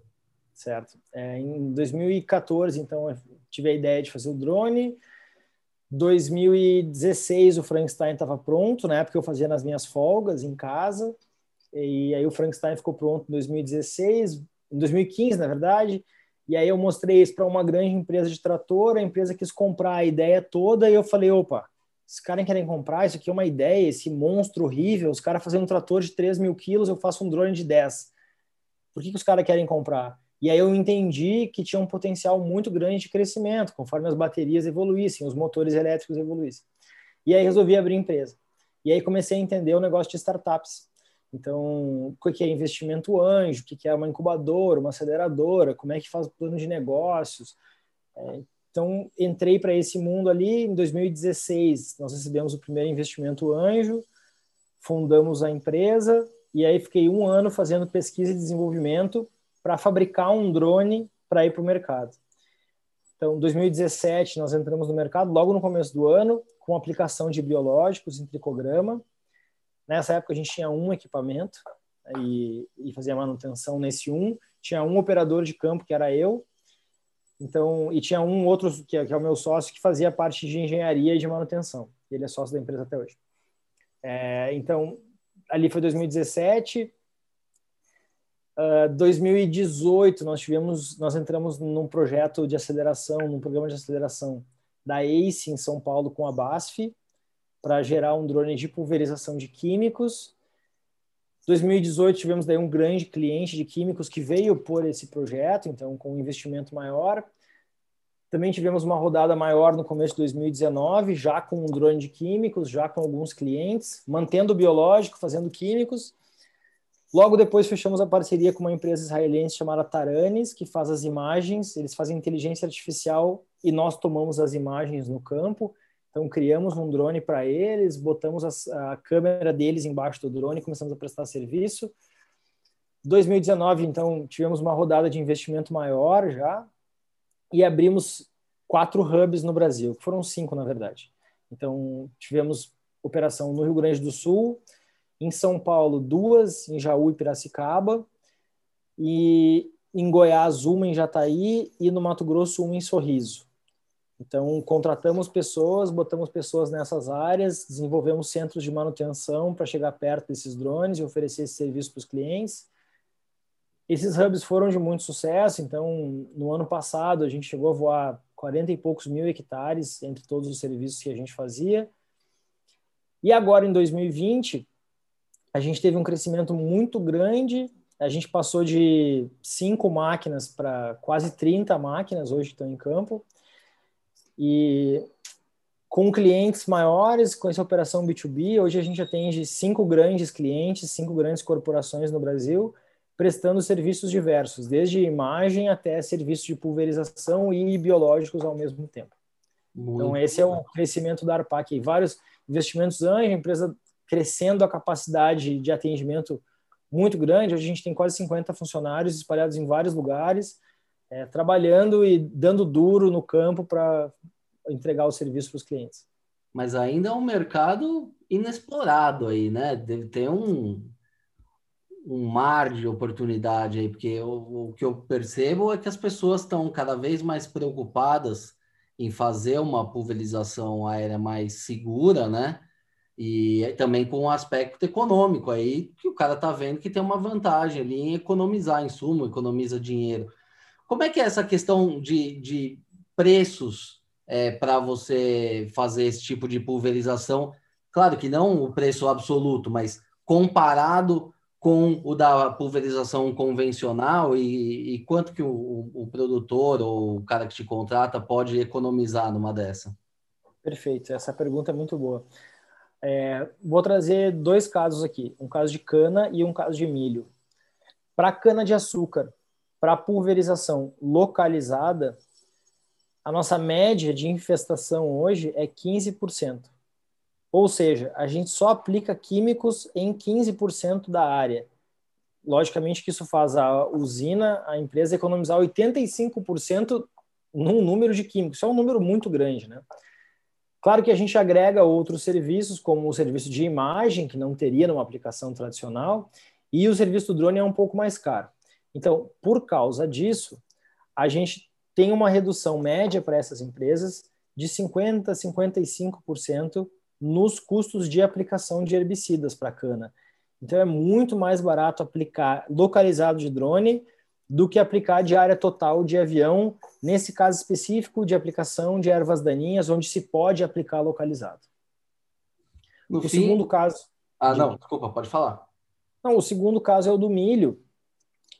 Certo. É, em 2014, então, eu tive a ideia de fazer o drone. 2016 o Frankenstein estava pronto, na época eu fazia nas minhas folgas em casa. E aí o Frankenstein ficou pronto em 2016, em 2015, na verdade. E aí eu mostrei isso para uma grande empresa de trator, a empresa quis comprar a ideia toda e eu falei, opa, os caras querem comprar, isso aqui é uma ideia, esse monstro horrível, os caras fazendo um trator de 3 mil quilos, eu faço um drone de 10. Por que, que os caras querem comprar? E aí eu entendi que tinha um potencial muito grande de crescimento, conforme as baterias evoluíssem, os motores elétricos evoluíssem. E aí resolvi abrir empresa. E aí comecei a entender o negócio de startups. Então, o que é investimento anjo, o que é uma incubadora, uma aceleradora, como é que faz plano de negócios. Então, entrei para esse mundo ali em 2016. Nós recebemos o primeiro investimento anjo, fundamos a empresa e aí fiquei um ano fazendo pesquisa e desenvolvimento para fabricar um drone para ir para o mercado. Então, em 2017, nós entramos no mercado logo no começo do ano com aplicação de biológicos em tricograma. Nessa época, a gente tinha um equipamento né, e, e fazia manutenção nesse um. Tinha um operador de campo, que era eu, então, e tinha um outro, que é, que é, o meu sócio, que fazia parte de engenharia e de manutenção. Ele é sócio da empresa até hoje. É, então, ali foi 2017. Uh, 2018 nós tivemos, nós entramos num projeto de aceleração, num programa de aceleração da ACE em São Paulo com a BASF para gerar um drone de pulverização de químicos. 2018 tivemos daí um grande cliente de químicos que veio por esse projeto, então com um investimento maior. Também tivemos uma rodada maior no começo de 2019, já com um drone de químicos, já com alguns clientes, mantendo o biológico, fazendo químicos. Logo depois fechamos a parceria com uma empresa israelense chamada Taranis, que faz as imagens, eles fazem inteligência artificial e nós tomamos as imagens no campo. Então criamos um drone para eles, botamos a, a câmera deles embaixo do drone e começamos a prestar serviço. 2019, então, tivemos uma rodada de investimento maior já, e abrimos quatro hubs no Brasil, que foram cinco, na verdade. Então, tivemos operação no Rio Grande do Sul, em São Paulo, duas, em Jaú e Piracicaba, e em Goiás, uma em Jataí, e no Mato Grosso, uma em Sorriso. Então, contratamos pessoas, botamos pessoas nessas áreas, desenvolvemos centros de manutenção para chegar perto desses drones e oferecer esse serviço para os clientes. Esses hubs foram de muito sucesso, então no ano passado a gente chegou a voar 40 e poucos mil hectares entre todos os serviços que a gente fazia. E agora em 2020, a gente teve um crescimento muito grande, a gente passou de cinco máquinas para quase 30 máquinas hoje que estão em campo. E com clientes maiores, com essa operação B2B, hoje a gente atende cinco grandes clientes, cinco grandes corporações no Brasil, prestando serviços diversos, desde imagem até serviços de pulverização e biológicos ao mesmo tempo. Muito então, esse é o crescimento da ARPAC. Vários investimentos anjo, a empresa crescendo a capacidade de atendimento muito grande. Hoje a gente tem quase 50 funcionários espalhados em vários lugares, é, trabalhando e dando duro no campo para entregar o serviço para os clientes. Mas ainda é um mercado inexplorado aí, né? Deve ter um, um mar de oportunidade aí, porque o, o que eu percebo é que as pessoas estão cada vez mais preocupadas em fazer uma pulverização aérea mais segura, né? E também com um aspecto econômico aí, que o cara tá vendo que tem uma vantagem ali em economizar insumo, economiza dinheiro. Como é que é essa questão de, de preços é, para você fazer esse tipo de pulverização? Claro que não o preço absoluto, mas comparado com o da pulverização convencional e, e quanto que o, o, produtor ou o cara que te contrata pode economizar numa dessa? Perfeito, essa pergunta é muito boa. É, vou trazer dois casos aqui, um caso de cana e um caso de milho. Para cana de açúcar, para pulverização localizada, a nossa média de infestação hoje é 15%. Ou seja, a gente só aplica químicos em 15% da área. Logicamente que isso faz a usina, a empresa economizar 85% num número de químicos. Isso é um número muito grande, né? Claro que a gente agrega outros serviços, como o serviço de imagem, que não teria numa aplicação tradicional, e o serviço do drone é um pouco mais caro. Então, por causa disso, a gente tem uma redução média para essas empresas de 50% a 55% nos custos de aplicação de herbicidas para cana. Então é muito mais barato aplicar localizado de drone do que aplicar de área total de avião, nesse caso específico de aplicação de ervas daninhas, onde se pode aplicar localizado. No o fim... segundo caso. Ah, não, desculpa, pode falar. Não, o segundo caso é o do milho.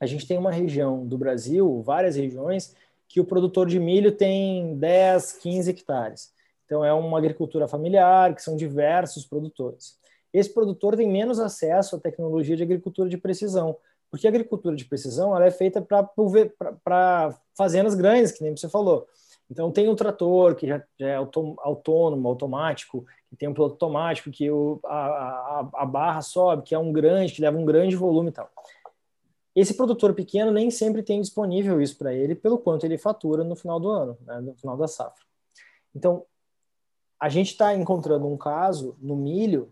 A gente tem uma região do Brasil, várias regiões, que o produtor de milho tem 10, 15 hectares. Então, é uma agricultura familiar, que são diversos produtores. esse produtor tem menos acesso à tecnologia de agricultura de precisão, porque a agricultura de precisão ela é feita para fazendas grandes, que nem você falou. Então tem um trator que já, já é autônomo, automático, que tem um piloto automático, que o, a, a, a, barra sobe, que é um grande, que leva um grande volume e tal. Esse produtor pequeno nem sempre tem disponível isso para ele, pelo quanto ele fatura no final do ano, né, no final da safra. Então, a gente está encontrando um caso no milho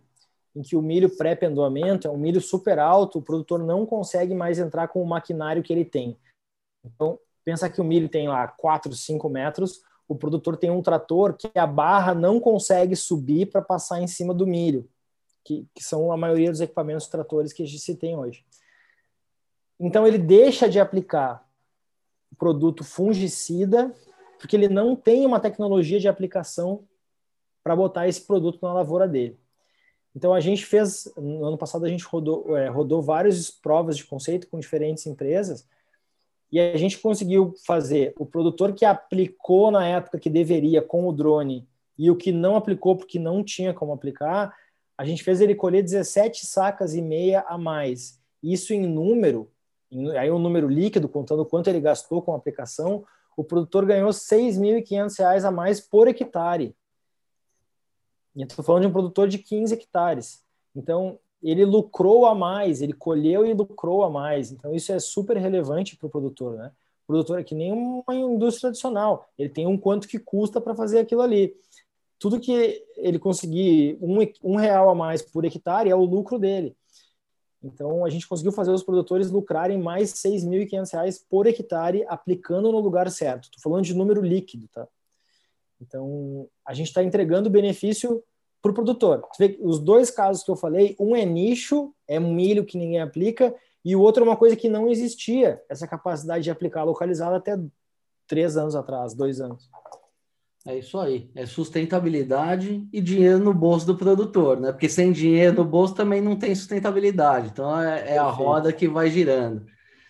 em que o milho pré-pendoamento é um milho super alto, o produtor não consegue mais entrar com o maquinário que ele tem. Então, pensa que o milho tem lá 4, 5 metros, o produtor tem um trator que a barra não consegue subir para passar em cima do milho, que, que, são a maioria dos equipamentos tratores que a gente tem hoje. Então, ele deixa de aplicar o produto fungicida, porque ele não tem uma tecnologia de aplicação para botar esse produto na lavoura dele. Então a gente fez, no ano passado a gente rodou, é, rodou várias provas de conceito com diferentes empresas e a gente conseguiu fazer o produtor que aplicou na época que deveria com o drone e o que não aplicou porque não tinha como aplicar, a gente fez ele colher 17 sacas e meia a mais. Isso em número, aí um número líquido, contando quanto ele gastou com a aplicação, o produtor ganhou R$ 6.500 a mais por hectare. E estou falando de um produtor de 15 hectares. Então, ele lucrou a mais, ele colheu e lucrou a mais. Então, isso é super relevante para o produtor, né? O produtor é que nem uma indústria tradicional. Ele tem um quanto que custa para fazer aquilo ali. Tudo que ele conseguir um, um real a mais por hectare é o lucro dele. Então, a gente conseguiu fazer os produtores lucrarem mais R$ 6.500 por hectare aplicando no lugar certo. Estou falando de número líquido, tá? Então, a gente está entregando benefício para o produtor. os dois casos que eu falei, um é nicho, é um milho que ninguém aplica, e o outro é uma coisa que não existia, essa capacidade de aplicar localizado até três anos atrás, dois anos. É isso aí, é sustentabilidade e dinheiro no bolso do produtor, né? Porque sem dinheiro no bolso também não tem sustentabilidade, então é, é a roda que vai girando.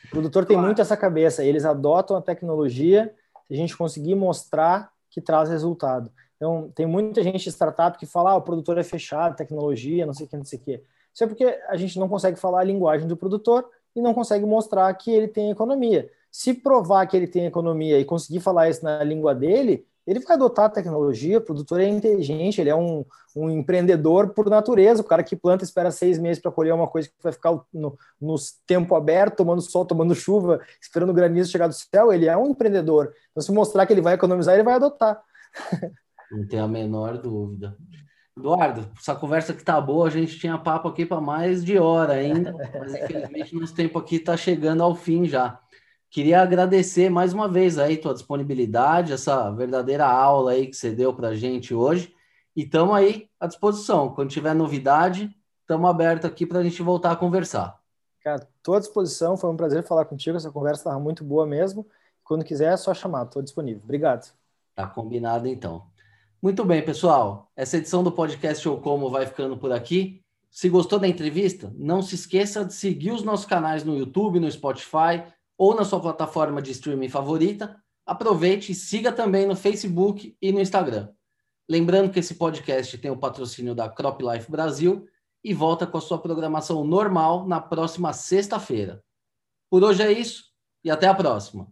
O produtor tem muito essa cabeça, eles adotam a tecnologia, se a gente conseguir mostrar que traz resultado. Então, tem muita gente de startup que fala, ah, o produtor é fechado, tecnologia, não sei o que, não sei o que. Isso é porque a gente não consegue falar a linguagem do produtor e não consegue mostrar que ele tem economia. Se provar que ele tem economia e conseguir falar isso na língua dele, ele vai adotar a tecnologia, o produtor é inteligente, ele é um, um empreendedor por natureza, o cara que planta espera seis meses para colher uma coisa que vai ficar no, no tempo aberto, tomando sol, tomando chuva, esperando o granizo chegar do céu, ele é um empreendedor. Então, se mostrar que ele vai economizar, ele vai adotar. Não tenho a menor dúvida. Eduardo, essa conversa que tá boa, a gente tinha papo aqui para mais de hora ainda, mas infelizmente (laughs) nosso tempo aqui está chegando ao fim já. Queria agradecer mais uma vez aí tua disponibilidade, essa verdadeira aula aí que você deu para a gente hoje. E estamos aí à disposição. Quando tiver novidade, estamos abertos aqui para a gente voltar a conversar. Cara, estou à disposição. Foi um prazer falar contigo. Essa conversa estava muito boa mesmo. Quando quiser, é só chamar. Estou disponível. Obrigado. Tá combinado, então. Muito bem, pessoal. Essa edição do podcast Ou Como vai ficando por aqui. Se gostou da entrevista, não se esqueça de seguir os nossos canais no YouTube, no Spotify ou na sua plataforma de streaming favorita, aproveite e siga também no Facebook e no Instagram. Lembrando que esse podcast tem o patrocínio da Crop Life Brasil e volta com a sua programação normal na próxima sexta-feira. Por hoje é isso e até a próxima.